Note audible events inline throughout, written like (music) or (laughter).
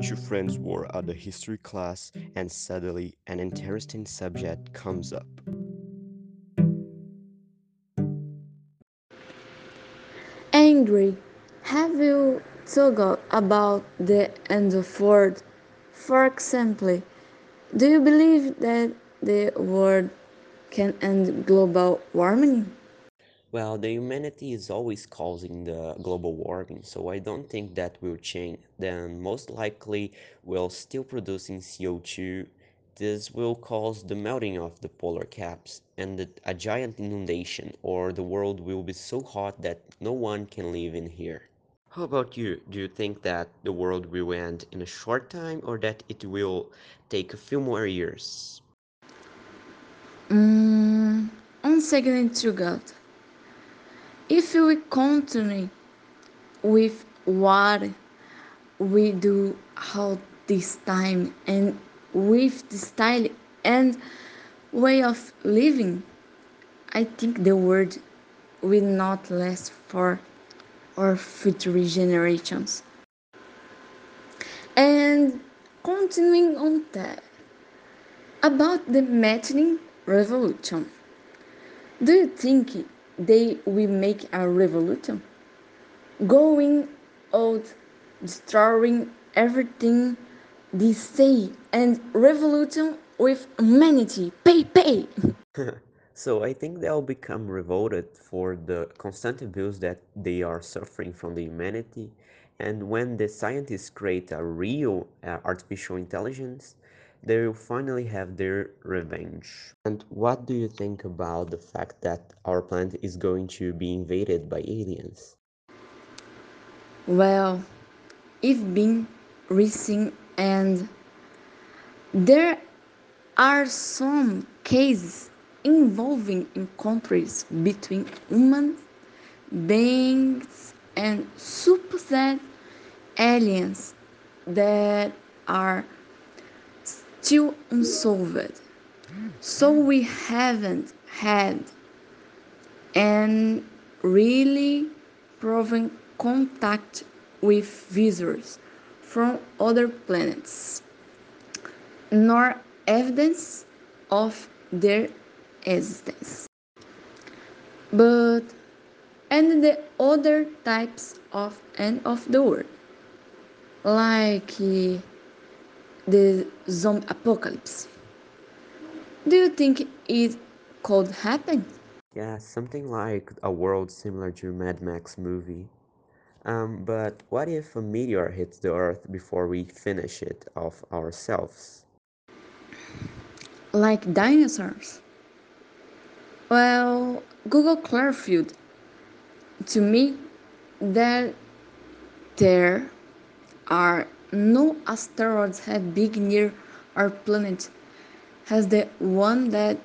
two friends were at the history class and suddenly an interesting subject comes up. Angry, have you thought about the end of world? For example, do you believe that the world can end global warming? Well, the humanity is always causing the global warming, so I don't think that will change. Then most likely we'll still producing CO2. This will cause the melting of the polar caps and the, a giant inundation, or the world will be so hot that no one can live in here. How about you? Do you think that the world will end in a short time or that it will take a few more years? Mm, second to God. If we continue with what we do all this time and with the style and way of living, I think the world will not last for our future generations. And continuing on that, about the Mettering Revolution, do you think they will make a revolution? Going out, destroying everything they say, and revolution with humanity. Pay, pay! (laughs) So I think they'll become revolted for the constant abuse that they are suffering from the humanity. And when the scientists create a real uh, artificial intelligence, they will finally have their revenge. And what do you think about the fact that our planet is going to be invaded by aliens? Well, I've been reading, and there are some cases involving encounters between human beings and supposed aliens that are still unsolved. So we haven't had and really proven contact with visitors from other planets, nor evidence of their existence. But and the other types of end of the world, like uh, the zombie apocalypse. Do you think it could happen? Yeah, something like a world similar to Mad Max movie. Um, but what if a meteor hits the Earth before we finish it off ourselves? Like dinosaurs? Well, Google clarified to me that there are no asteroids have big near our planet as the one that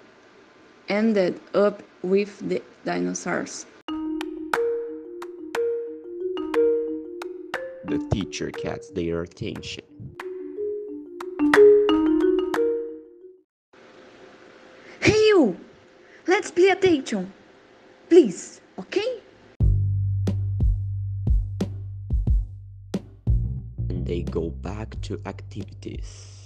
ended up with the dinosaurs. The teacher gets their attention. Hey you! Let's pay attention. Please, okay? They go back to activities.